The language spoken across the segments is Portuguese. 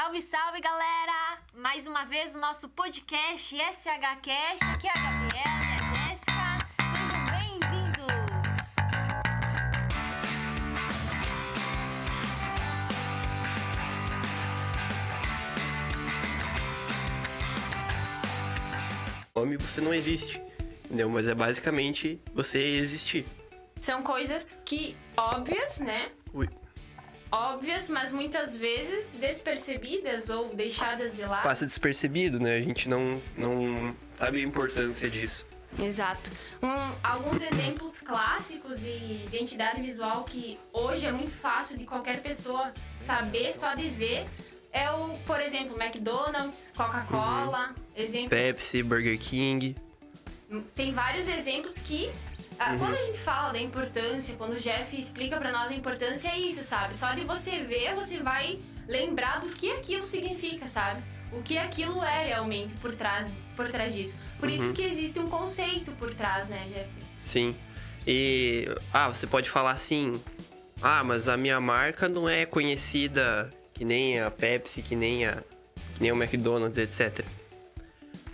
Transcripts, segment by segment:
Salve, salve, galera! Mais uma vez o nosso podcast SHCast. Aqui é a Gabriela e a Jéssica. Sejam bem-vindos! nome você não existe. Entendeu? Mas é basicamente você existir. São coisas que óbvias, né? Ui. Óbvias, mas muitas vezes despercebidas ou deixadas de lado. Passa despercebido, né? A gente não, não sabe a importância disso. Exato. Um- alguns exemplos clássicos de identidade visual que hoje é muito fácil de qualquer pessoa saber só de ver é o, por exemplo, McDonald's, Coca-Cola, exemplos. Pepsi, Burger King. Tem vários exemplos que ah, quando a gente fala da importância, quando o Jeff explica pra nós a importância é isso, sabe? Só de você ver, você vai lembrar do que aquilo significa, sabe? O que aquilo é realmente por trás, por trás disso. Por isso que existe um conceito por trás, né, Jeff? Sim. E. Ah, você pode falar assim. Ah, mas a minha marca não é conhecida que nem a Pepsi, que nem a. que nem o McDonald's, etc.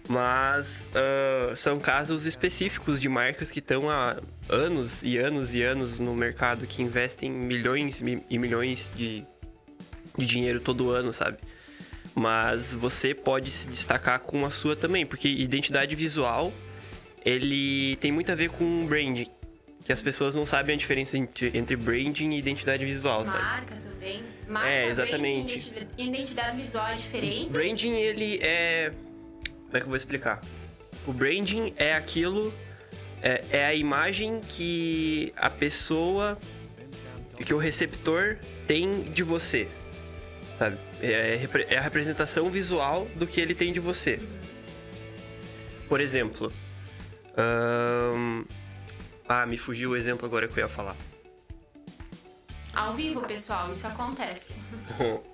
Mas ah, são casos específicos de marcas que estão há anos e anos e anos no mercado, que investem milhões mi- e milhões de, de dinheiro todo ano, sabe? Mas você pode se destacar com a sua também, porque identidade visual ele tem muito a ver com branding. Que as pessoas não sabem a diferença entre, entre branding e identidade visual, sabe? Marca também. Marca, É, branding, exatamente. identi- Identidade visual é diferente. Branding, ele é. Como é que eu vou explicar? O branding é aquilo. É, é a imagem que a pessoa. que o receptor tem de você. Sabe? É, repre- é a representação visual do que ele tem de você. Por exemplo. Ah, me fugiu o exemplo agora que eu ia falar. Ao vivo, pessoal, isso acontece.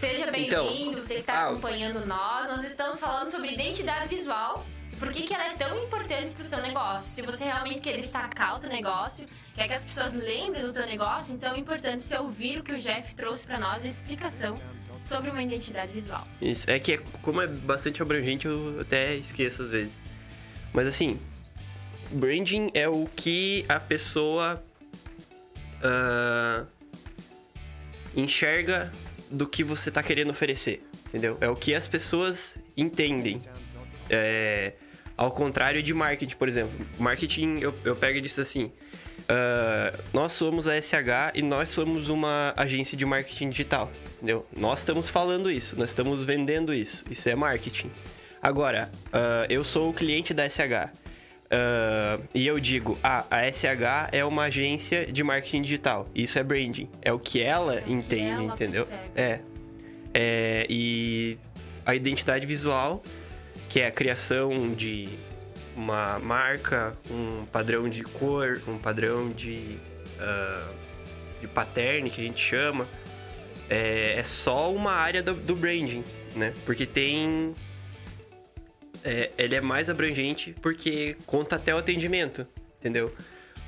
Seja Então, bem-vindo, você que está ah, acompanhando nós. Nós estamos falando sobre identidade visual. Por que, que ela é tão importante para o seu negócio? Se você realmente quer destacar o teu negócio, quer que as pessoas lembrem do teu negócio, então é importante você ouvir o que o Jeff trouxe para nós, a explicação sobre uma identidade visual. Isso. É que, é- como é bastante abrangente, eu até esqueço às vezes. Mas assim, branding é o que a pessoa ah, enxerga do que você tá querendo oferecer, entendeu? É o que as pessoas entendem. É, ao contrário de marketing, por exemplo. Marketing, eu, eu pego disso assim. ah, nós somos a SH e nós somos uma agência de marketing digital, entendeu? Nós estamos falando isso, nós estamos vendendo isso. Isso é marketing. Agora, ah, eu sou o cliente da SH. Ah, e eu digo, ah, a SH é uma agência de marketing digital. Isso é branding. É o que ela que entende, ela entendeu? É. É, e a identidade visual, que é a criação de uma marca, um padrão de cor, um padrão de, ah, de pattern que a gente chama, é, é só uma área do, do branding, né? Porque tem. É, ele é mais abrangente porque conta até o atendimento, entendeu?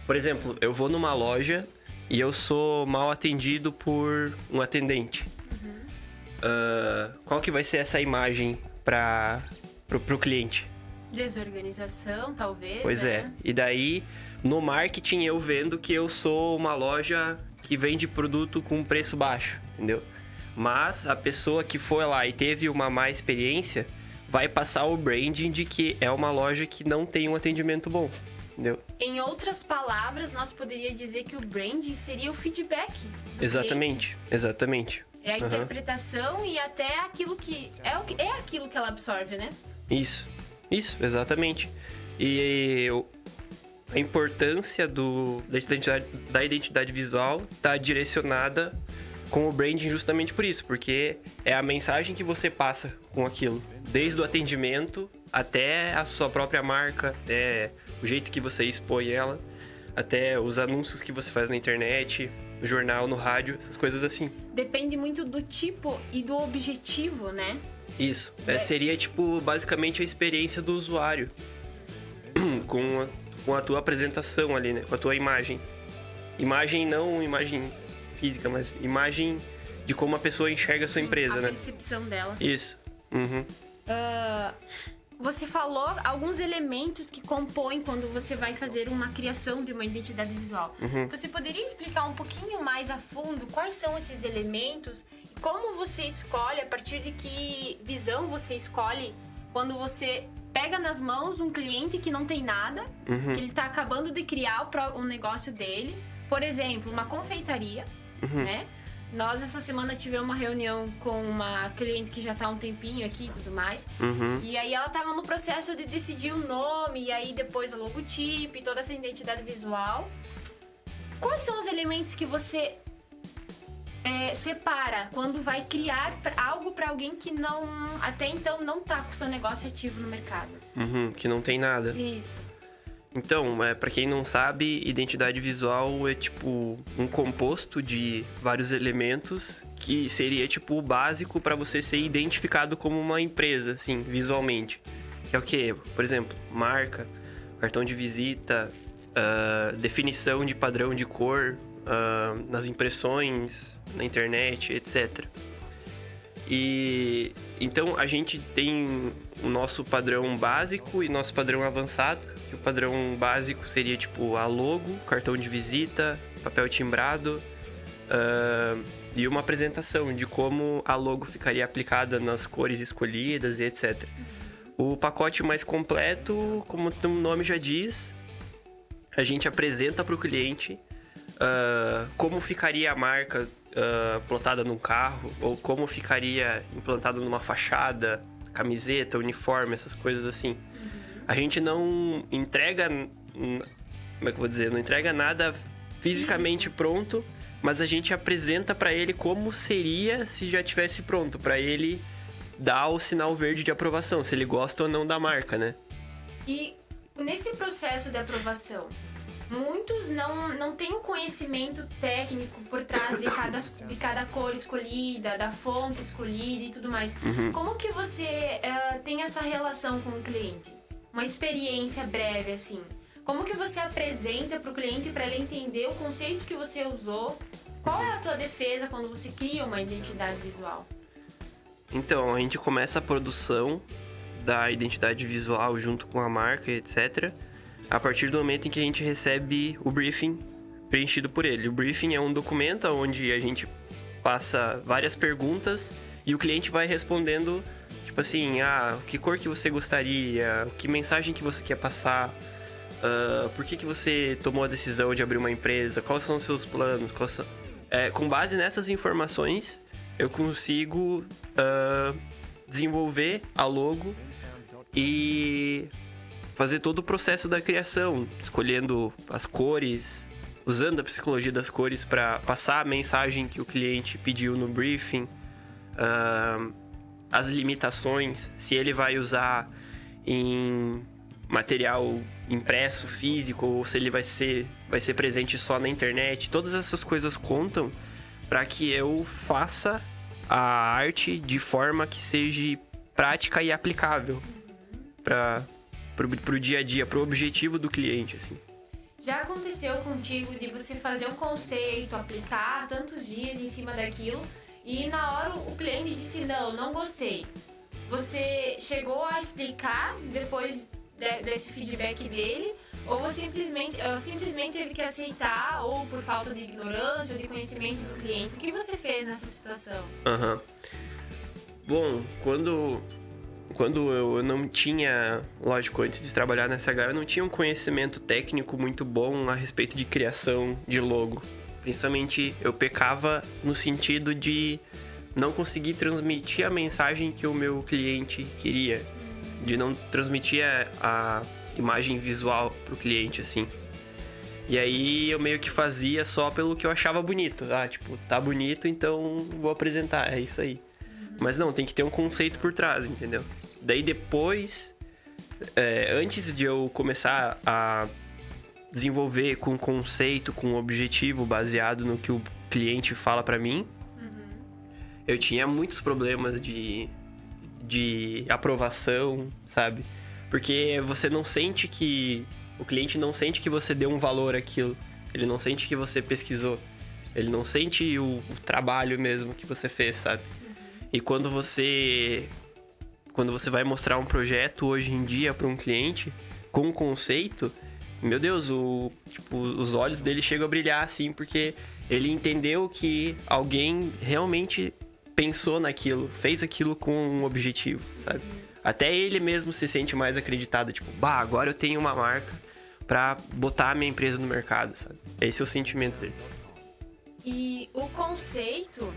Por exemplo, eu vou numa loja e eu sou mal atendido por um atendente. Ah, qual que vai ser essa imagem para pro, pro cliente? Desorganização, talvez. Pois né? é. E daí, no marketing, eu vendo que eu sou uma loja que vende produto com preço baixo, entendeu? Mas a pessoa que foi lá e teve uma má experiência vai passar o branding de que é uma loja que não tem um atendimento bom, entendeu? Em outras palavras, nós poderíamos dizer que o branding seria o feedback. Exatamente, exatamente. cliente. É a Aham. interpretação e até aquilo que é, o que é aquilo que ela absorve, né? Isso, isso, exatamente. E eu- a importância do, da, identidade, da identidade visual está direcionada com o branding justamente por isso, porque é a mensagem que você passa com aquilo, desde o atendimento até a sua própria marca, até o jeito que você expõe ela, até os anúncios que você faz na internet, no jornal, no rádio, essas coisas assim. Depende muito do tipo e do objetivo, né? Isso. É, seria, tipo, basicamente a experiência do usuário. com, a, com a tua apresentação ali, né? Com a tua imagem. Imagem não imagem física, mas imagem de como a pessoa enxerga a sua Sim, empresa, a né? percepção dela. Isso. Uhum. Ah, você falou alguns elementos que compõem quando você vai fazer uma criação de uma identidade visual. Uhum. Você poderia explicar um pouquinho mais a fundo quais são esses elementos e como você escolhe, a partir de que visão você escolhe quando você pega nas mãos um cliente que não tem nada, Uhum. que ele está acabando de criar o um negócio dele. Por exemplo, uma confeitaria, Uhum. né? Nós essa semana tivemos uma reunião com uma cliente que já tá há um tempinho aqui e tudo mais. Uhum. E aí ela tava no processo de decidir o nome, e aí depois o logotipo, e toda essa identidade visual. Quais são os elementos que você é, separa quando vai criar algo para alguém que não até então não tá com o seu negócio ativo no mercado? Uhum. Que não tem nada. Isso. Então, é, para quem não sabe, identidade visual é tipo um composto de vários elementos que seria tipo o básico para você ser identificado como uma empresa, assim, visualmente. Que é o quê? Por exemplo, marca, cartão de visita, ah, definição de padrão de cor ah, nas impressões, na internet, etc. E então a gente tem o nosso padrão básico e nosso padrão avançado. Que o padrão básico seria tipo a logo, cartão de visita, papel timbrado ah, e uma apresentação de como a logo ficaria aplicada nas cores escolhidas e etc. O pacote mais completo, como o nome já diz, a gente apresenta para o cliente ah, como ficaria a marca ah, plotada num carro, ou como ficaria implantada numa fachada, camiseta, uniforme, essas coisas assim. A gente não entrega. Como é que eu vou dizer? Não entrega nada fisicamente pronto, mas a gente apresenta para ele como seria se já tivesse pronto, para ele dar o sinal verde de aprovação, se ele gosta ou não da marca, né? E nesse processo de aprovação, muitos não, não têm o conhecimento técnico por trás de cada, de cada cor escolhida, da fonte escolhida e tudo mais. Como que você eh, tem essa relação com o cliente? Uma experiência breve, assim. Como que você apresenta para o cliente para ele entender o conceito que você usou? Qual é a tua defesa quando você cria uma identidade visual? Então, a gente começa a produção da identidade visual junto com a marca, etc. A partir do momento em que a gente recebe o briefing preenchido por ele. O briefing é um documento onde a gente passa várias perguntas e o cliente vai respondendo, tipo assim, ah, que cor que você gostaria, que mensagem que você quer passar, ah, por que, que você tomou a decisão de abrir uma empresa, quais são os seus planos, são... É, com base nessas informações, eu consigo ah, desenvolver a logo e fazer todo o processo da criação, escolhendo as cores, usando a psicologia das cores para passar a mensagem que o cliente pediu no briefing, ah, as limitações, se ele vai usar em material impresso, físico, ou se ele vai ser, vai ser presente só na internet. Todas essas coisas contam para que eu faça a arte de forma que seja prática e aplicável para pro, pro dia a dia, pro objetivo do cliente, assim. Já aconteceu contigo de você fazer um conceito, aplicar tantos dias em cima daquilo e na hora o cliente disse não, não gostei. Você chegou a explicar depois de- desse feedback dele ou você simplesmente, ou simplesmente teve que aceitar ou por falta de ignorância ou de conhecimento do cliente? O que você fez nessa situação? Aham. Bom, quando quando eu não tinha, lógico, antes de trabalhar nessa H, eu não tinha um conhecimento técnico muito bom a respeito de criação de logo. Principalmente eu pecava no sentido de não conseguir transmitir a mensagem que o meu cliente queria, de não transmitir a, imagem visual pro cliente assim. E aí eu meio que fazia só pelo que eu achava bonito. Ah, tipo, tá bonito, então vou apresentar, é isso aí. Mas não, tem que ter um conceito por trás, entendeu? Daí depois, é, antes de eu começar a desenvolver com conceito, com objetivo baseado no que o cliente fala pra mim, eu tinha muitos problemas de, de aprovação, sabe? Porque você não sente que. O cliente não sente que você deu um valor àquilo. Ele não sente que você pesquisou. Ele não sente o, o trabalho mesmo que você fez, sabe? E quando você quando você vai mostrar um projeto hoje em dia para um cliente com um conceito, meu Deus, o, tipo, os olhos dele chegam a brilhar assim, porque ele entendeu que alguém realmente pensou naquilo, fez aquilo com um objetivo, sabe? Até ele mesmo se sente mais acreditado, tipo, bah, agora eu tenho uma marca para botar a minha empresa no mercado, sabe? Esse é o sentimento dele. E o conceito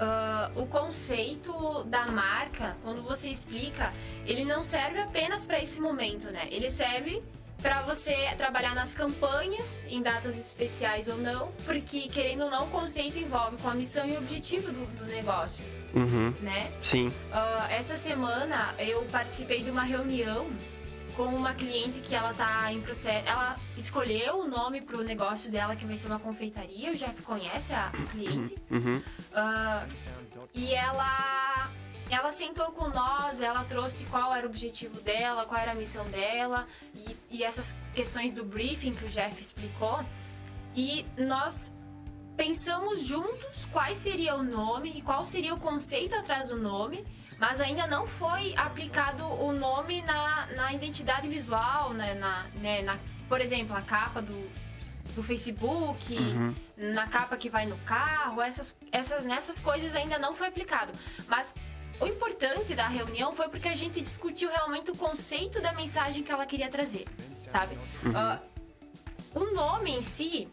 Uh, o conceito da marca, quando você explica, ele não serve apenas para esse momento, né? Ele serve para você trabalhar nas campanhas, em datas especiais ou não, porque querendo ou não, o conceito envolve com a missão e objetivo do, do negócio, Uhum. né? Sim. Uh, essa semana eu participei de uma reunião com uma cliente que ela tá em processo. Ela escolheu o nome pro negócio dela, que vai ser uma confeitaria. O Jeff conhece a cliente. Uhum. Ah, e ela ela sentou com nós, ela trouxe qual era o objetivo dela, qual era a missão dela e, e essas questões do briefing que o Jeff explicou. E nós pensamos juntos qual seria o nome e qual seria o conceito atrás do nome, mas ainda não foi aplicado o nome na, na identidade visual, né, na, né, na, por exemplo, a capa do, do Facebook, Uhum. na capa que vai no carro, essas, essas, nessas coisas ainda não foi aplicado. Mas o importante da reunião foi porque a gente discutiu realmente o conceito da mensagem que ela queria trazer, sabe? Ah, o nome em si,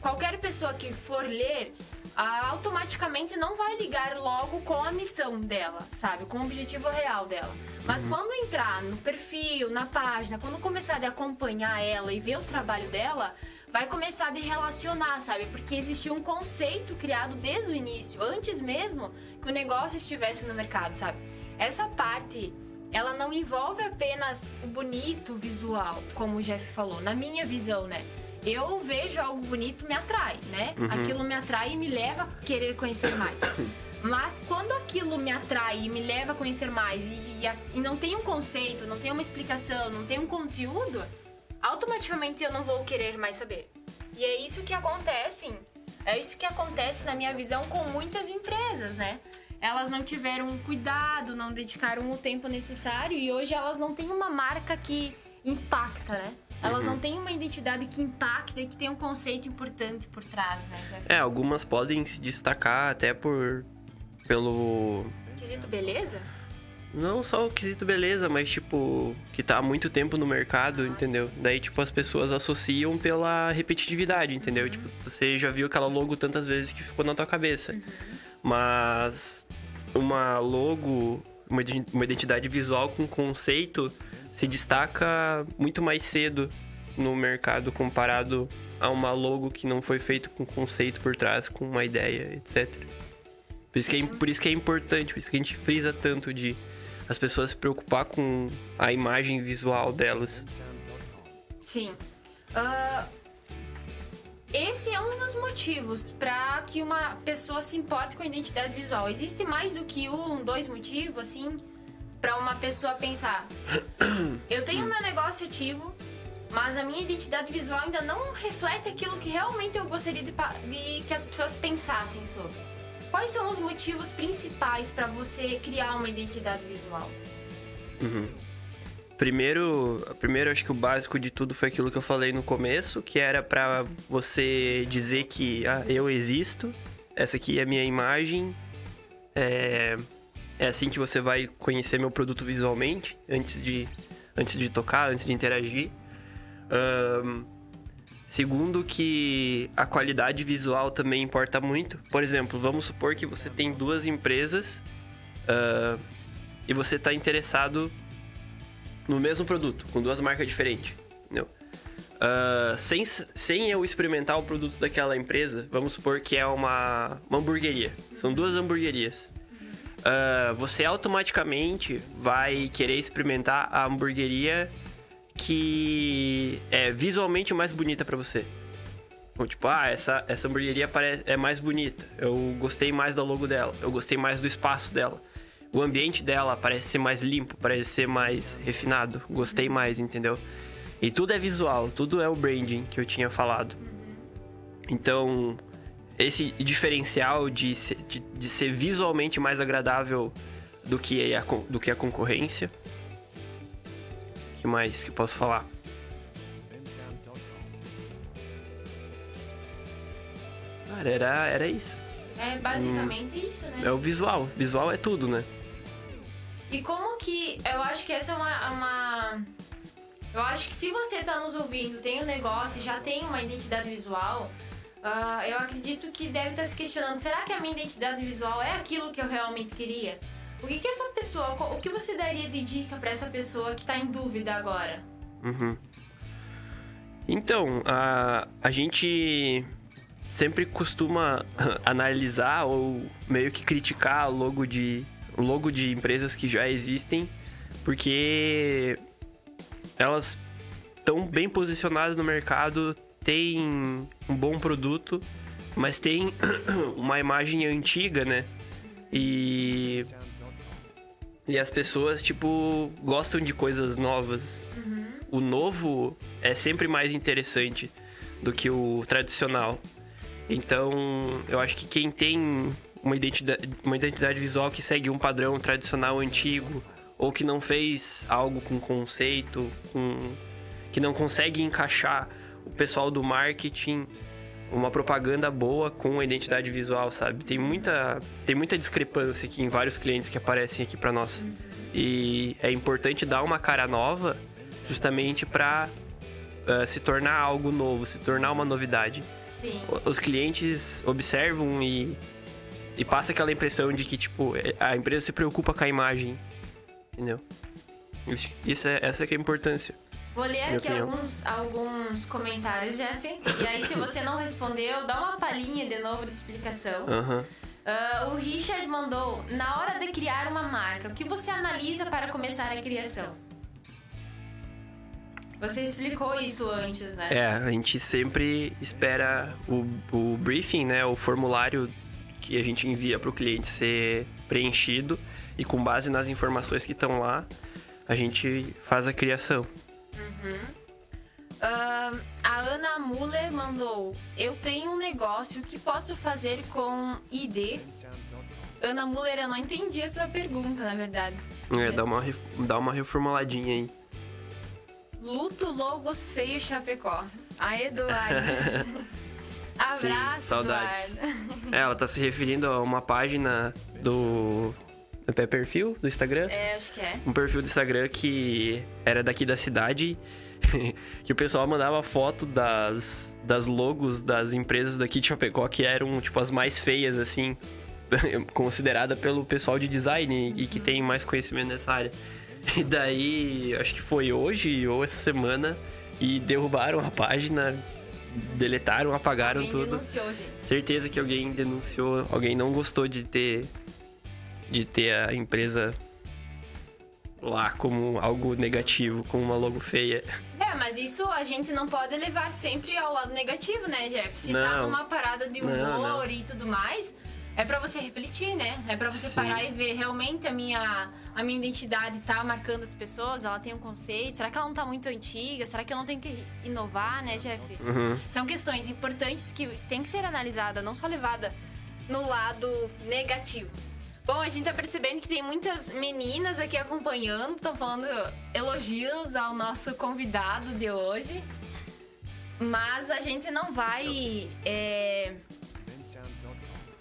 qualquer pessoa que for ler, automaticamente não vai ligar logo com a missão dela, sabe? Com o objetivo real dela. Mas quando entrar no perfil, na página, quando começar a acompanhar ela e ver o trabalho dela, vai começar a relacionar, sabe? Porque existia um conceito criado desde o início, antes mesmo que o negócio estivesse no mercado, sabe? Essa parte, ela não envolve apenas o bonito visual, como o Jeff falou, na minha visão, né? Eu vejo algo bonito, me atrai, né? Aquilo me atrai e me leva a querer conhecer mais. Mas quando aquilo me atrai e me leva a conhecer mais e, e a- e não tem um conceito, não tem uma explicação, não tem um conteúdo, automaticamente eu não vou querer mais saber. E é isso que acontece, é isso que acontece na minha visão com muitas empresas, né? Elas não tiveram cuidado, não dedicaram o tempo necessário e hoje elas não têm uma marca que impacta, né? Elas não têm uma identidade que impacta e que tem um conceito importante por trás, né? Jeff? É, algumas podem se destacar até por. pelo. Quesito beleza? Não só o quesito beleza, mas tipo, que tá há muito tempo no mercado, entendeu? Daí, tipo, as pessoas associam pela repetitividade, entendeu? Tipo, você já viu aquela logo tantas vezes que ficou na tua cabeça. Mas uma logo, uma identidade visual com conceito se destaca muito mais cedo no mercado comparado a uma logo que não foi feito com conceito por trás, com uma ideia, etc. Por isso, que é, por isso que é importante, por isso que a gente frisa tanto de as pessoas se preocupar com a imagem visual delas. Sim. Ah, esse é um dos motivos para que uma pessoa se importe com a identidade visual. Existe mais do que um, dois motivos, assim, para uma pessoa pensar: eu tenho meu negócio ativo, mas a minha identidade visual ainda não reflete aquilo que realmente eu gostaria de, de que as pessoas pensassem sobre. Quais são os motivos principais para você criar uma identidade visual? Primeiro, primeiro acho que o básico de tudo foi aquilo que eu falei no começo, que era pra você dizer que ah, eu existo, essa aqui é a minha imagem, é, é assim que você vai conhecer meu produto visualmente, antes de, antes de tocar, antes de interagir. Ahn, segundo que a qualidade visual também importa muito. Por exemplo, vamos supor que você tem duas empresas ah, e você está interessado no mesmo produto, com duas marcas diferentes. Ah, sem, sem eu experimentar o produto daquela empresa, vamos supor que é uma, uma hamburgueria. São duas hamburguerias. Ah, você automaticamente vai querer experimentar a hamburgueria que é visualmente mais bonita pra você. Então, tipo, ah, essa, essa hamburgueria parece, é mais bonita. Eu gostei mais do logo dela. Eu gostei mais do espaço dela. O ambiente dela parece ser mais limpo, parece ser mais refinado. Gostei mais, entendeu? E tudo é visual, tudo é o branding que eu tinha falado. Então, esse diferencial de ser, de, de ser visualmente mais agradável do que a, do que a concorrência. O que mais que eu posso falar? Cara, era, era isso. É basicamente isso, né? É o visual. Visual é tudo, né? E como que. Eu acho que essa é uma. uma- Eu acho que se você tá nos ouvindo, tem um negócio, já tem uma identidade visual, ah, eu acredito que deve estar se questionando: será que a minha identidade visual é aquilo que eu realmente queria? O que, que essa pessoa. O que você daria de dica pra essa pessoa que tá em dúvida agora? Uhum. Então, a, a gente sempre costuma analisar ou meio que criticar logo de, logo de empresas que já existem, porque elas estão bem posicionadas no mercado, têm um bom produto, mas tem uma imagem antiga, né? E e as pessoas, tipo, gostam de coisas novas. O novo é sempre mais interessante do que o tradicional. Então, eu acho que quem tem uma identidade, uma identidade visual que segue um padrão tradicional antigo, ou que não fez algo com conceito, com, que não consegue encaixar o pessoal do marketing, uma propaganda boa com a identidade visual, sabe? Tem muita, tem muita discrepância aqui em vários clientes que aparecem aqui para nós. E é importante dar uma cara nova, justamente para se tornar algo novo, se tornar uma novidade. Sim. Os clientes observam e, e passa aquela impressão de que, tipo, é- a empresa se preocupa com a imagem. Entendeu? Isso, isso é, essa que é a importância. Vou ler aqui alguns, alguns comentários, Jeff. E aí, se você não respondeu, dá uma palhinha de novo de explicação. Ah, o Richard mandou: Na hora de criar uma marca, o que você analisa para começar a criação? Você explicou isso antes, né? É, a gente sempre espera o, o briefing, né? O formulário que a gente envia para o cliente ser preenchido e com base nas informações que estão lá, a gente faz a criação. Ah, a Ana Muller mandou: Eu tenho um negócio que posso fazer com ID. Ana Muller, eu não entendi a sua pergunta, na verdade. É, dá uma, dá uma reformuladinha aí. Luto Logos Feio Chapecó. A Eduardo. Abraço, Sim, saudades. Eduardo. É, ela tá se referindo a uma página do. É perfil do Instagram? É, acho que é. um perfil do Instagram que era daqui da cidade, que o pessoal mandava foto das, das logos das empresas daqui de Chapecó, que eram, tipo, as mais feias, assim, considerada pelo pessoal de design e que tem mais conhecimento nessa área. E daí, acho que foi hoje ou essa semana, e derrubaram a página, deletaram, apagaram Alguém tudo. denunciou, gente. Certeza que alguém denunciou, alguém não gostou de ter de ter a empresa lá como algo negativo, como uma logo feia. É, mas isso a gente não pode levar sempre ao lado negativo, né, Jeff? Se tá Não. numa parada de Não, humor não. e tudo mais, é pra você refletir, né? É pra você Sim. parar e ver realmente a minha, a minha identidade tá marcando as pessoas, ela tem um conceito, será que ela não tá muito antiga? Será que eu não tenho que inovar, né, Jeff? Uhum. São questões importantes que tem que ser analisada, não só levada no lado negativo. Bom, a gente tá percebendo que tem muitas meninas aqui acompanhando, estão falando elogios ao nosso convidado de hoje. Mas a gente não vai. é,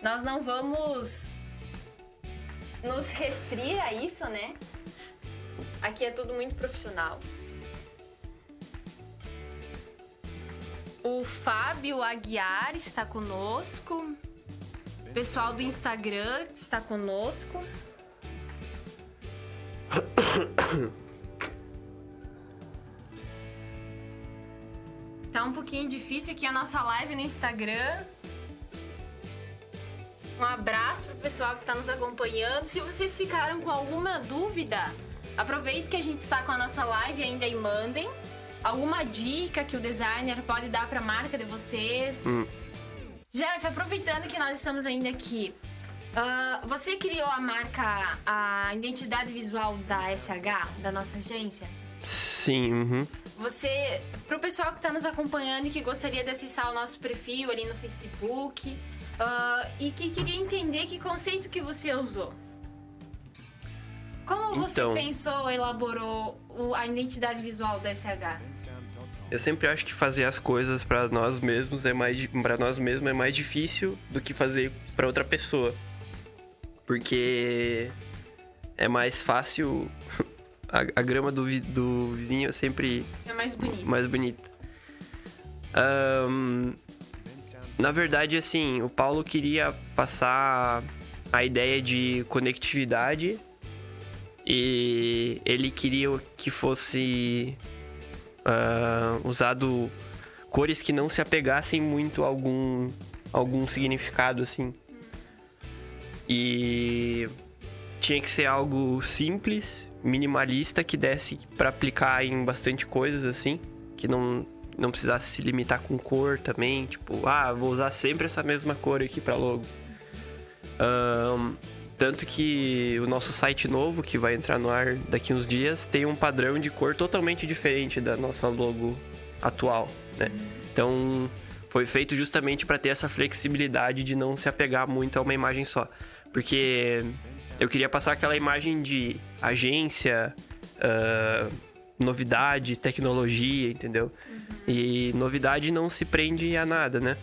nós não vamos nos restrir a isso, né? Aqui é tudo muito profissional. O Fábio Aguiar está conosco. Pessoal do Instagram está conosco. Tá um pouquinho difícil aqui a nossa live no Instagram. Um abraço pro pessoal que tá nos acompanhando. Se vocês ficaram com alguma dúvida, aproveite que a gente tá com a nossa live ainda e mandem alguma dica que o designer pode dar pra marca de vocês. Hum. Jeff, aproveitando que nós estamos ainda aqui, ah, você criou a marca, a identidade visual da SH, da nossa agência? Sim, uhum. Você, pro pessoal que tá nos acompanhando e que gostaria de acessar o nosso perfil ali no Facebook, uh, e que queria entender que conceito que você usou. Como você Então. pensou, elaborou a identidade visual da SH? Eu sempre acho que fazer as coisas pra nós mesmos é mais para nós mesmos é mais difícil do que fazer pra outra pessoa. Porque é mais fácil a, a grama do, vi- do vizinho é sempre É mais bonito. mais bonita. Ahn, na verdade, assim, o Paulo queria passar a ideia de conectividade e ele queria que fosse ah, usado cores que não se apegassem muito a algum, algum significado, assim. E tinha que ser algo simples, minimalista, que desse pra aplicar em bastante coisas, assim. Que não, não precisasse se limitar com cor também. Tipo, ah, vou usar sempre essa mesma cor aqui pra logo. Ahn, tanto que o nosso site novo, que vai entrar no ar daqui uns dias, tem um padrão de cor totalmente diferente da nossa logo atual, né? Então, foi feito justamente para ter essa flexibilidade de não se apegar muito a uma imagem só. Porque eu queria passar aquela imagem de agência, ah, novidade, tecnologia, entendeu? E novidade não se prende a nada, né?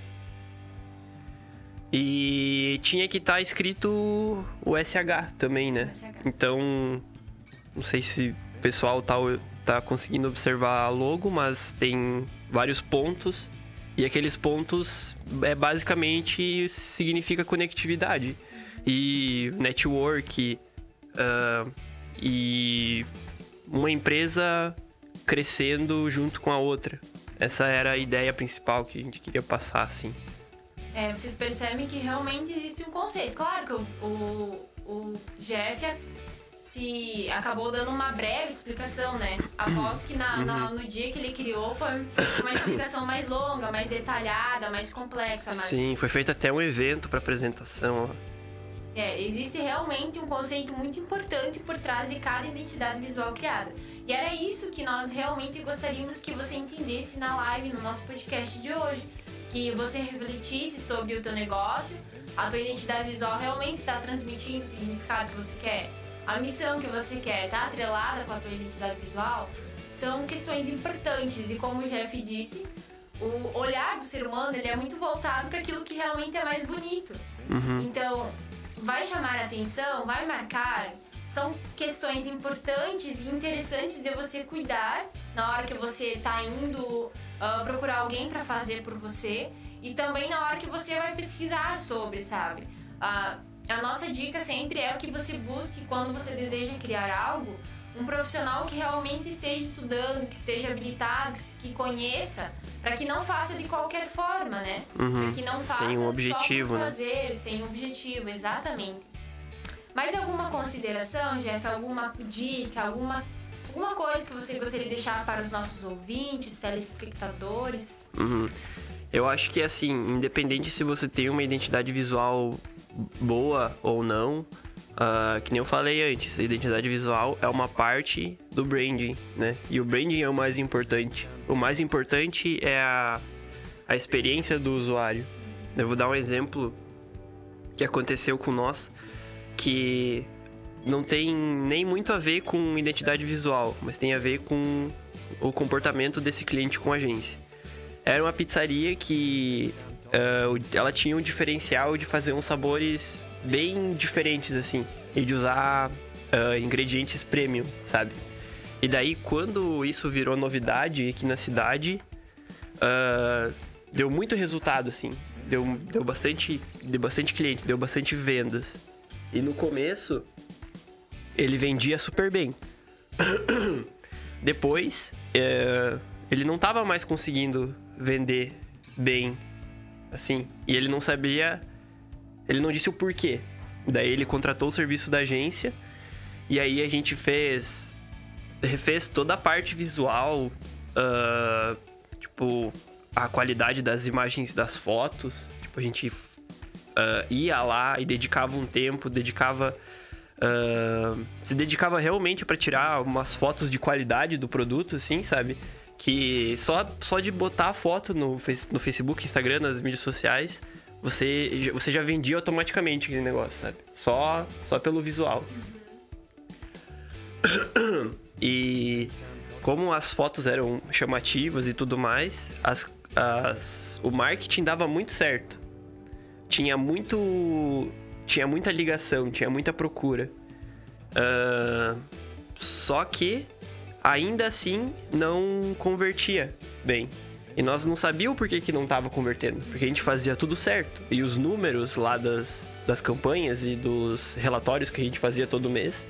E tinha que estar escrito o SH também, né? SH. Então, não sei se o pessoal tá, tá conseguindo observar a logo, mas tem vários pontos. E aqueles pontos é basicamente significa conectividade. E network. ah, e uma empresa crescendo junto com a outra. Essa era a ideia principal que a gente queria passar, assim. É, vocês percebem que realmente existe um conceito. Claro que o, o, o Jeff se acabou dando uma breve explicação, né? Aposto que na, na- no dia que ele criou foi uma explicação mais longa, mais detalhada, mais complexa. Mas Sim, foi feito até um evento para apresentação. é, existe realmente um conceito muito importante por trás de cada identidade visual criada. E era isso que nós realmente gostaríamos que você entendesse na live, no nosso podcast de hoje. Que você refletisse sobre o teu negócio, a tua identidade visual realmente está transmitindo o significado que você quer, a missão que você quer está atrelada com a tua identidade visual, são questões importantes. E como o Jeff disse, o olhar do ser humano ele é muito voltado para aquilo que realmente é mais bonito. Então, vai chamar a atenção, vai marcar. São questões importantes e interessantes de você cuidar na hora que você está indo ah, procurar alguém para fazer por você e também na hora que você vai pesquisar sobre, sabe? Ah, a nossa dica sempre é que você busque quando você deseja criar algo um profissional que realmente esteja estudando, que esteja habilitado, que, conheça, para que não faça de qualquer forma, né? Uhum. Para que não faça Sem um só objetivo, por né? fazer, sem um objetivo, exatamente. Mais alguma consideração, Jeff? Alguma dica, alguma, alguma coisa que você gostaria de deixar para os nossos ouvintes, telespectadores? Uhum. Eu acho que assim, independente se você tem uma identidade visual boa ou não, ah, que nem eu falei antes, a identidade visual é uma parte do branding, né? E o branding é o mais importante. O mais importante é a, a experiência do usuário. Eu vou dar um exemplo que aconteceu com nós, que não tem nem muito a ver com identidade visual, mas tem a ver com o comportamento desse cliente com a agência. Era uma pizzaria que o- ela tinha um diferencial de fazer uns sabores bem diferentes, assim, e de usar ah, ingredientes premium, sabe? E daí, quando isso virou novidade aqui na cidade, ah, deu muito resultado, assim. Deu, deu, bastante, deu bastante cliente, deu bastante vendas. E no começo, ele vendia super bem. Depois, é, ele não tava mais conseguindo vender bem, assim. E ele não sabia. Ele não disse o porquê. Daí ele contratou o serviço da agência. E aí a gente fez. Refez toda a parte visual. ah, tipo, a qualidade das imagens das fotos. Tipo, a gente ah, ia lá e dedicava um tempo, dedicava. Ah, se dedicava realmente para tirar umas fotos de qualidade do produto, assim, sabe? Que só, só de botar a foto no, no Facebook, Instagram, nas mídias sociais, você, você já vendia automaticamente aquele negócio, sabe? Só, só pelo visual. E como as fotos eram chamativas e tudo mais, as, as, o marketing dava muito certo. Tinha muito. Tinha muita ligação, tinha muita procura. Uh, só que ainda assim não convertia bem. E nós não sabíamos por que, que não estava convertendo. Porque a gente fazia tudo certo. E os números lá das, das campanhas e dos relatórios que a gente fazia todo mês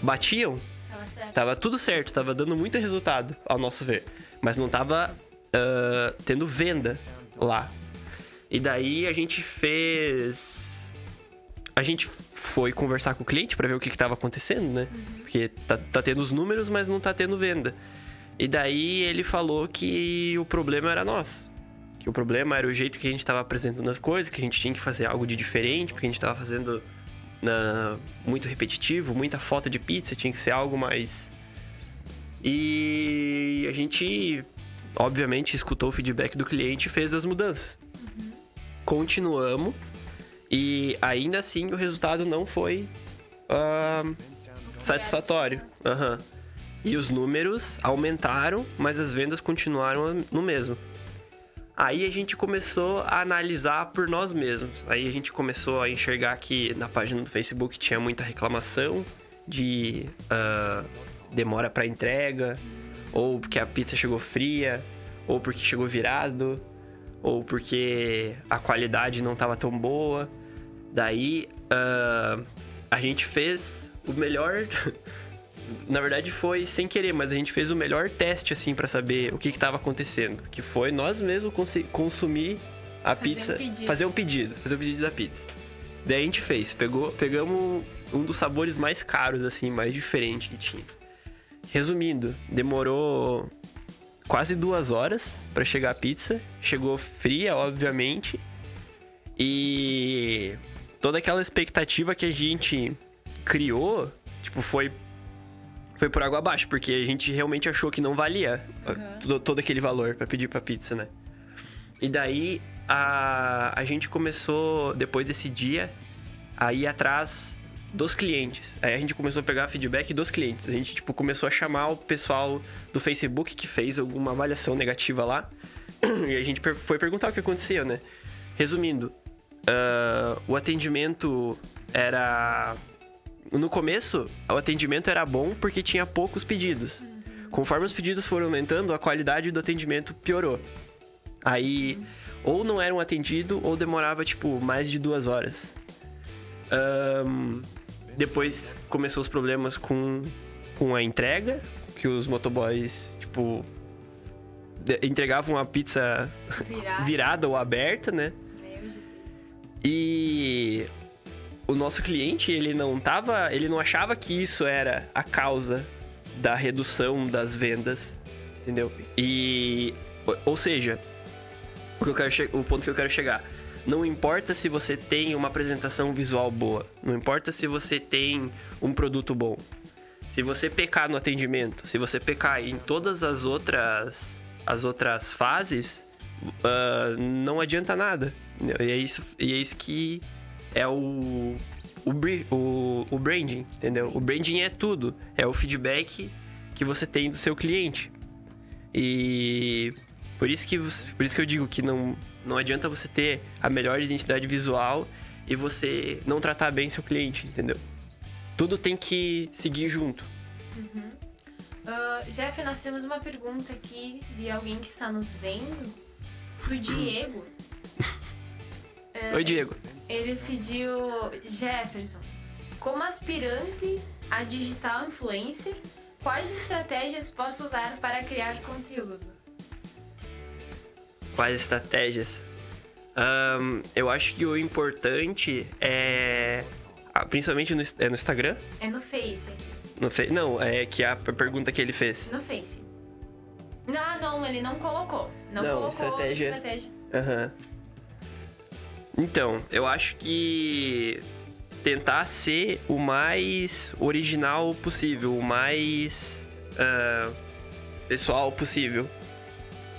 batiam. Tava certo. Tava tudo certo, tava dando muito resultado, ao nosso ver. Mas não tava uh, tendo venda lá. E daí a gente fez. A gente foi conversar com o cliente para ver o que, que tava acontecendo, né? Porque tá, tá tendo os números, mas não tá tendo venda. E daí ele falou que o problema era nós. Que o problema era o jeito que a gente estava apresentando as coisas, que a gente tinha que fazer algo de diferente, porque a gente estava fazendo na, muito repetitivo, muita foto de pizza, tinha que ser algo mais. E a gente, obviamente, escutou o feedback do cliente e fez as mudanças. Continuamos e ainda assim o resultado não foi ah, satisfatório. Aham. E os números aumentaram, mas as vendas continuaram no mesmo. Aí a gente começou a analisar por nós mesmos. Aí a gente começou a enxergar que na página do Facebook tinha muita reclamação de ah, demora para entrega, ou porque a pizza chegou fria, ou porque chegou virado, ou porque a qualidade não estava tão boa. Daí ah, a gente fez o melhor. Na verdade foi sem querer, mas a gente fez o melhor teste assim para saber o que estava acontecendo, que foi nós mesmos consi- consumir a Fazer pizza, um pedido. fazer um pedido, fazer um pedido da pizza. Daí a gente fez, pegou, pegamos um dos sabores mais caros assim, mais diferente que tinha. Resumindo, demorou quase duas horas para chegar a pizza, chegou fria, obviamente, e toda aquela expectativa que a gente criou, tipo, foi foi por água abaixo, porque a gente realmente achou que não valia uh, todo, aquele valor pra pedir pra pizza, né? E daí a, a gente começou, depois desse dia, a ir atrás dos clientes. Aí a gente começou a pegar feedback dos clientes. A gente, tipo, começou a chamar o pessoal do Facebook que fez alguma avaliação negativa lá. E a gente foi perguntar o que acontecia, né? Resumindo, ah, o atendimento era no começo, o atendimento era bom porque tinha poucos pedidos. Conforme os pedidos foram aumentando, a qualidade do atendimento piorou. Aí, ou não era um atendido, ou demorava, tipo, mais de duas horas. Ahn, depois começou os problemas com, com a entrega, que os motoboys, tipo, entregavam a pizza Virar. virada ou aberta, né? Meu Jesus. E o nosso cliente, ele não tava, ele não achava que isso era a causa da redução das vendas, entendeu? E ou- seja, o que eu quero o ponto que eu quero chegar, não importa se você tem uma apresentação visual boa, não importa se você tem um produto bom. Se você pecar no atendimento, se você pecar em todas as outras as outras fases, ah, não adianta nada. E é isso, e é isso que é o o, o o branding, entendeu? O branding é tudo, é o feedback que você tem do seu cliente. E por isso que por isso que eu digo que não não adianta você ter a melhor identidade visual e você não tratar bem seu cliente, entendeu? Tudo tem que seguir junto. Ah, Jeff, nós temos uma pergunta aqui de alguém que está nos vendo, do Diego. Oi, Diego. Ele pediu, Jefferson, como aspirante a digital influencer, quais estratégias posso usar para criar conteúdo? Quais estratégias? Ahn, eu acho que o importante é. ah, Principalmente no, é no Instagram? É no Face aqui. No Fe- não, é que a pergunta que ele fez. No Face. Não, não, ele não colocou. Não, Não, colocou estratégia. estratégia. Aham. Então, eu acho que tentar ser o mais original possível, o mais ah, pessoal possível.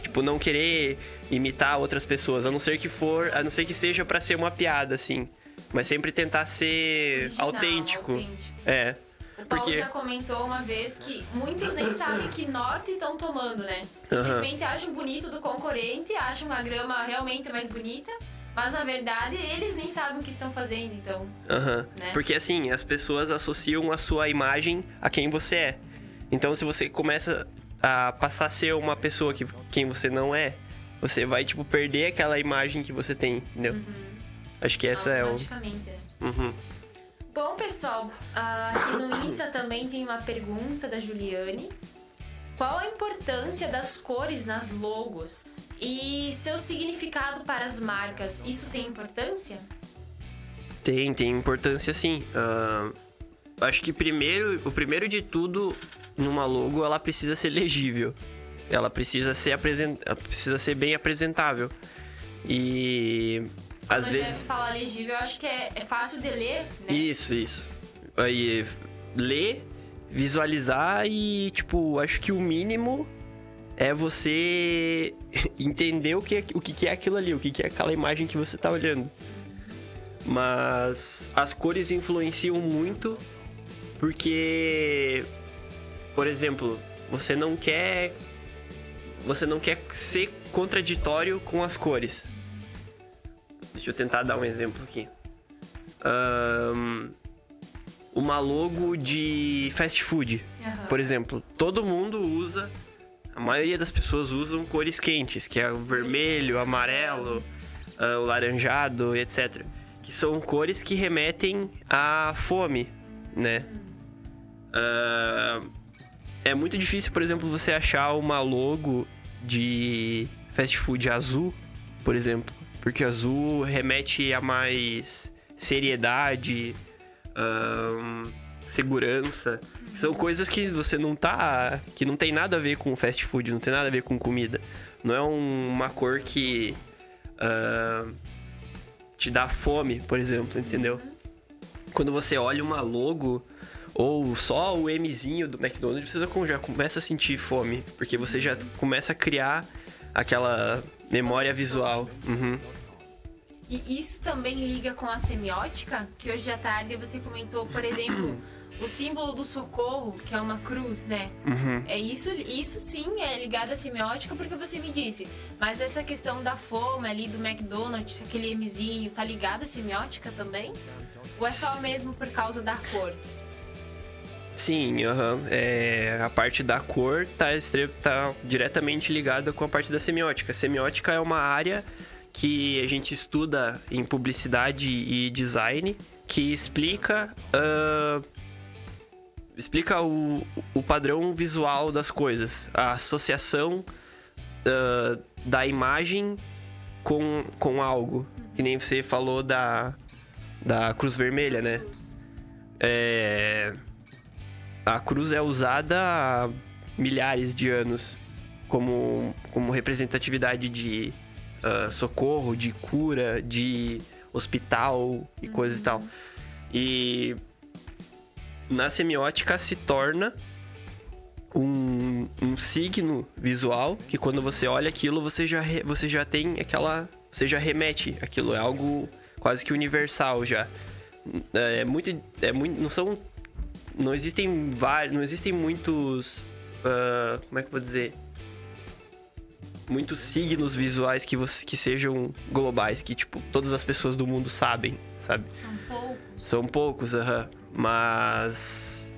Tipo, não querer imitar outras pessoas, a não ser que for, a não ser que seja pra ser uma piada, assim. Mas sempre tentar ser Original, autêntico. autêntico. É. O Paulo Porque- já comentou uma vez que muitos nem sabem que norte estão tomando, né? Simplesmente acham bonito do concorrente, acham a grama realmente mais bonita, mas na verdade eles nem sabem o que estão fazendo, então. Aham. Né? Porque assim, as pessoas associam a sua imagem a quem você é. Então se você começa a passar a ser uma pessoa que quem você não é, você vai, tipo, perder aquela imagem que você tem, entendeu? Acho que essa é o. né? Uhum. Bom, pessoal, ah, aqui no Insta também tem uma pergunta da Juliane. Qual a importância das cores nas logos e seu significado para as marcas? Isso tem importância? Tem, tem importância sim. Ah, acho que primeiro, o primeiro de tudo, numa logo, ela precisa ser legível. Ela precisa ser, apresent... ela precisa ser bem apresentável. E às Quando vezes. falar legível, eu acho que é, é fácil de ler, né? Isso, isso. Aí, ler, visualizar e, tipo, acho que o mínimo é você entender o que é, o que é aquilo ali, o que que é aquela imagem que você tá olhando. Mas as cores influenciam muito porque, por exemplo, você não quer você não quer ser contraditório com as cores. Deixa eu tentar dar um exemplo aqui. Ahn, uma logo de fast food, Aham. por exemplo. Todo mundo usa, a maioria das pessoas usam cores quentes, que é o vermelho, o amarelo, ah, o laranjado, etc. Que são cores que remetem à fome, né? Ah, é muito difícil, por exemplo, você achar uma logo de fast food azul, por exemplo, porque azul remete a mais seriedade, ahn, segurança. São coisas que você não tá. que não tem nada a ver com fast food, não tem nada a ver com comida. Não é um- uma cor que. ahn, te dá fome, por exemplo, entendeu? Quando você olha uma logo ou só o Mzinho do McDonald's, você já- começa a sentir fome, porque você já começa a criar aquela memória visual. Uhum. E isso também liga com a semiótica, que hoje à tarde você comentou, por exemplo, o símbolo do socorro, que é uma cruz, né? Uhum. É isso, isso sim é ligado à semiótica porque você me disse. Mas essa questão da fome ali do McDonald's, aquele Mzinho, tá ligado à semiótica também? Ou é só mesmo por causa da cor? Sim, aham. É, a parte da cor tá, estre- tá diretamente ligada com a parte da semiótica. Semiótica é uma área que a gente estuda em publicidade e design que explica ah, explica o, o padrão visual das coisas, a associação ah, da imagem com, com algo. Que nem você falou da, da cruz vermelha, né? É, a cruz é usada há milhares de anos como, como representatividade de ah, socorro, de cura, de hospital e coisas e tal. E na semiótica se torna um, um signo visual que quando você olha aquilo você já, re- você já tem aquela. Você já remete. Aquilo é algo quase que universal já. É muito. É muito não são. Não existem vários. Não existem muitos. ah, como é que eu vou dizer? Muitos signos visuais que, você, que sejam globais, que, tipo, todas as pessoas do mundo sabem, sabe? São poucos. São poucos, aham. Mas.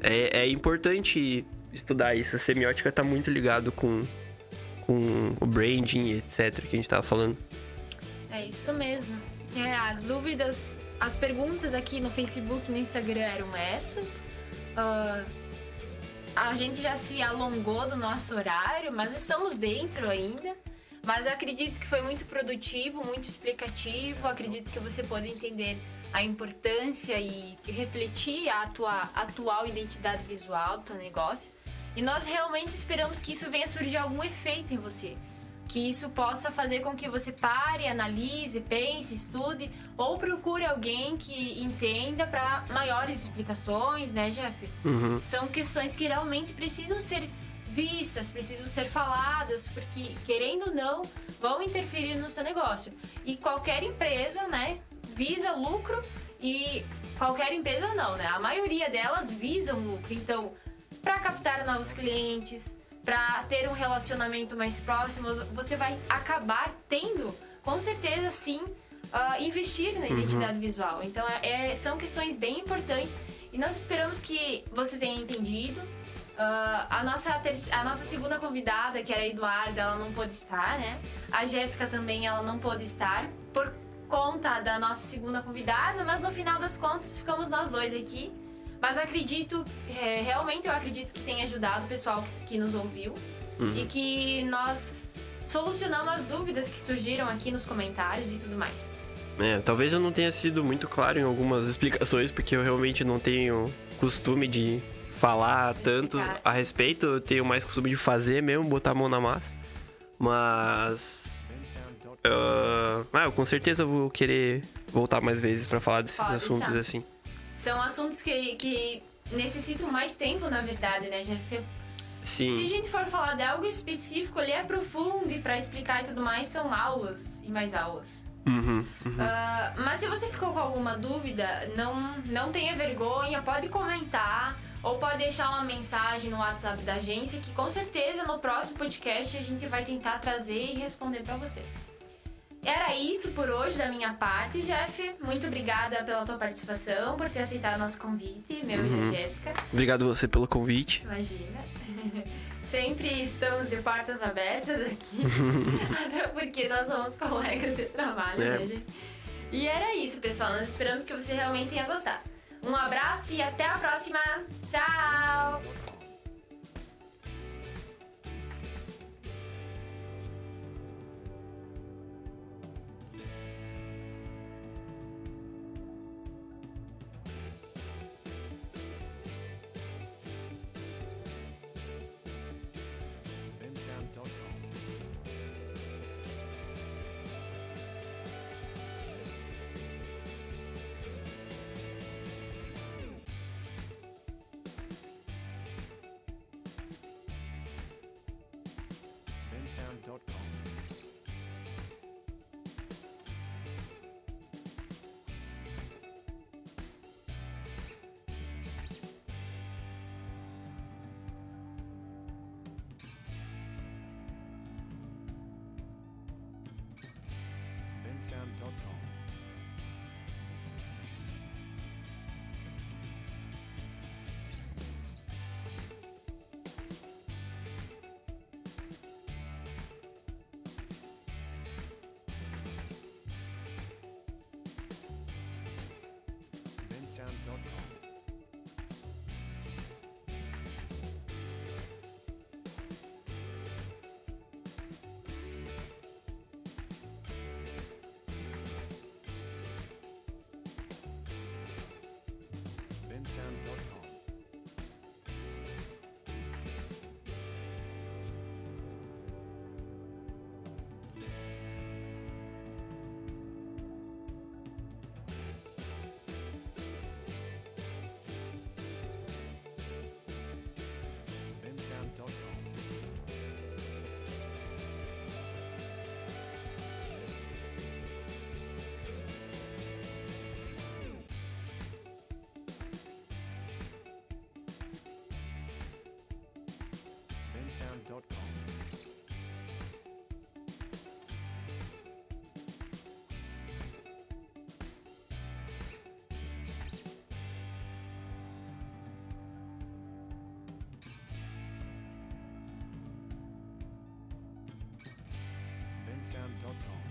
É, é importante estudar isso. A semiótica tá muito ligado com, com o branding, etc., que a gente tava falando. É isso mesmo. É, as dúvidas, as perguntas aqui no Facebook e no Instagram eram essas. Ah, a gente já se alongou do nosso horário, mas estamos dentro ainda. Mas eu acredito que foi muito produtivo, muito explicativo. Acredito que você pode entender a importância e refletir a tua atual identidade visual do teu negócio. E nós realmente esperamos que isso venha surgir algum efeito em você. Que isso possa fazer com que você pare, analise, pense, estude ou procure alguém que entenda para maiores explicações, né, Jeff? Uhum. São questões que realmente precisam ser vistas, precisam ser faladas, porque querendo ou não, vão interferir no seu negócio. E qualquer empresa, né, visa lucro e qualquer empresa não, né? A maioria delas visam lucro. Então, para captar novos clientes, para ter um relacionamento mais próximo, você vai acabar tendo, com certeza, sim, uh, investir na identidade uhum. visual. Então, é, são questões bem importantes e nós esperamos que você tenha entendido. Uh, a, nossa a nossa segunda convidada, que era a Eduarda, ela não pôde estar, né? A Jéssica também, ela não pôde estar por conta da nossa segunda convidada, mas no final das contas ficamos nós dois aqui. Mas acredito, é, realmente eu acredito que tenha ajudado o pessoal que, que nos ouviu uhum. e que nós solucionamos as dúvidas que surgiram aqui nos comentários e tudo mais. É, talvez eu não tenha sido muito claro em algumas explicações, porque eu realmente não tenho costume de falar tanto a respeito. Eu tenho mais costume de fazer mesmo, botar a mão na massa. Mas. Uh, ah, eu com certeza vou querer voltar mais vezes para falar desses Pode assuntos deixar. assim. São assuntos que, que necessitam mais tempo, na verdade, né, Jeff? Sim. Se a gente for falar de algo específico, ele é profundo e para explicar e tudo mais, são aulas e mais aulas. Uhum, uhum. Uh, mas se você ficou com alguma dúvida, não, não tenha vergonha, pode comentar ou pode deixar uma mensagem no WhatsApp da agência que com certeza no próximo podcast a gente vai tentar trazer e responder para você. Era isso por hoje da minha parte, Jeff. Muito obrigada pela tua participação, por ter aceitado o nosso convite, meu uhum. e Jéssica. Obrigado você pelo convite. Imagina. Sempre estamos de portas abertas aqui, até porque nós somos colegas de trabalho, é. né, gente? E era isso, pessoal. Nós esperamos que você realmente tenha gostado. Um abraço e até a próxima. Tchau! www.thebrainfuel.com. sound.com. sound.com.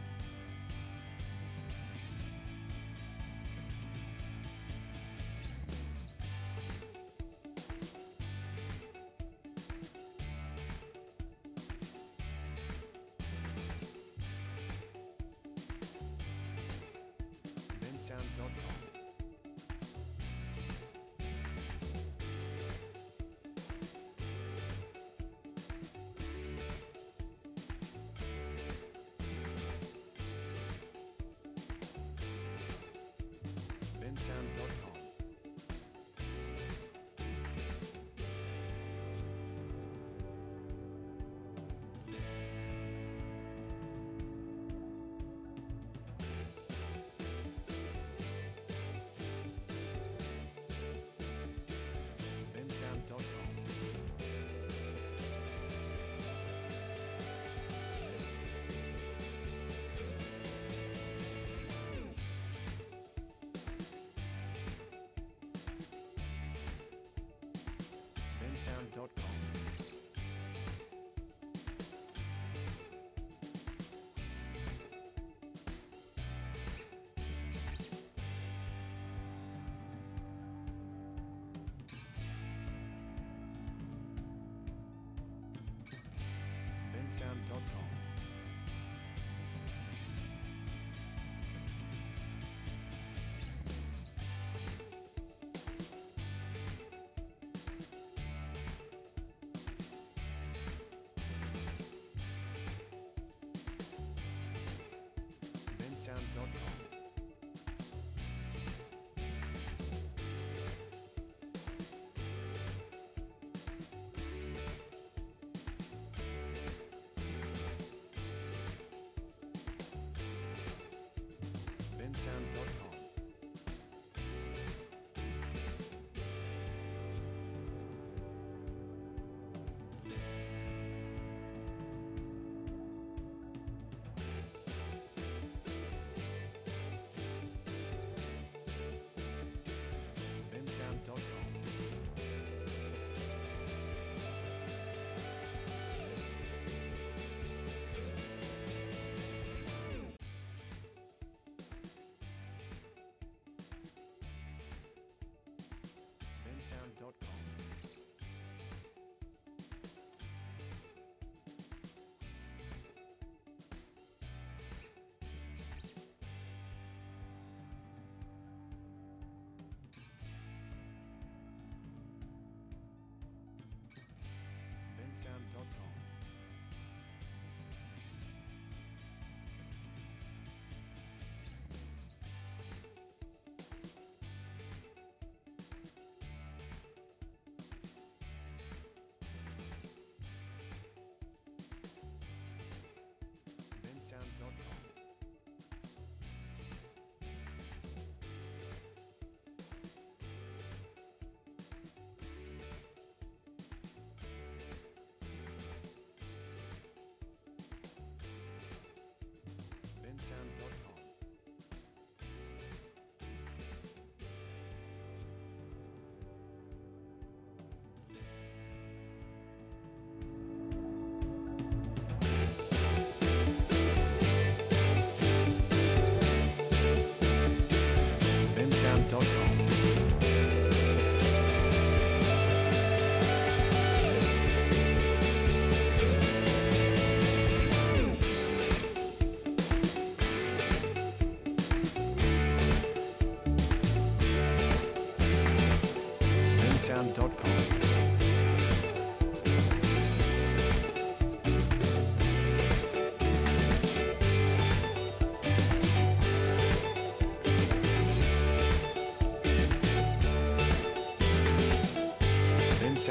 soundcloud.com.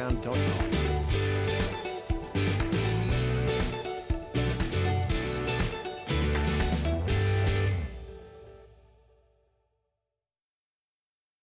sound.com.